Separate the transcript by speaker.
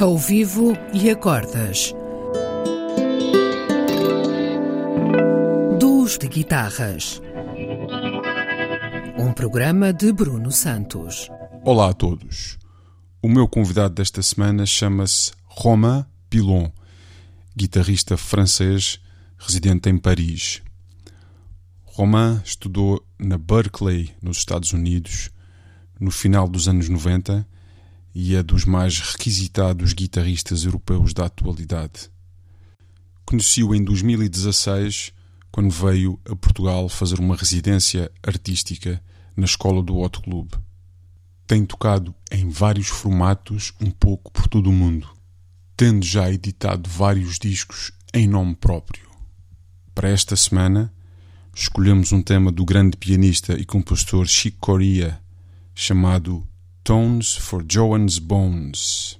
Speaker 1: ao vivo e acordas. Duos de guitarras. Um programa de Bruno Santos.
Speaker 2: Olá a todos. O meu convidado desta semana chama-se Romain Pilon, guitarrista francês residente em Paris. Romain estudou na Berkeley, nos Estados Unidos, no final dos anos 90 e é dos mais requisitados guitarristas europeus da atualidade. Conheci-o em 2016, quando veio a Portugal fazer uma residência artística na escola do Hot Club. Tem tocado em vários formatos um pouco por todo o mundo, tendo já editado vários discos em nome próprio. Para esta semana, escolhemos um tema do grande pianista e compositor Chick Corea, chamado Tones for Joan's Bones.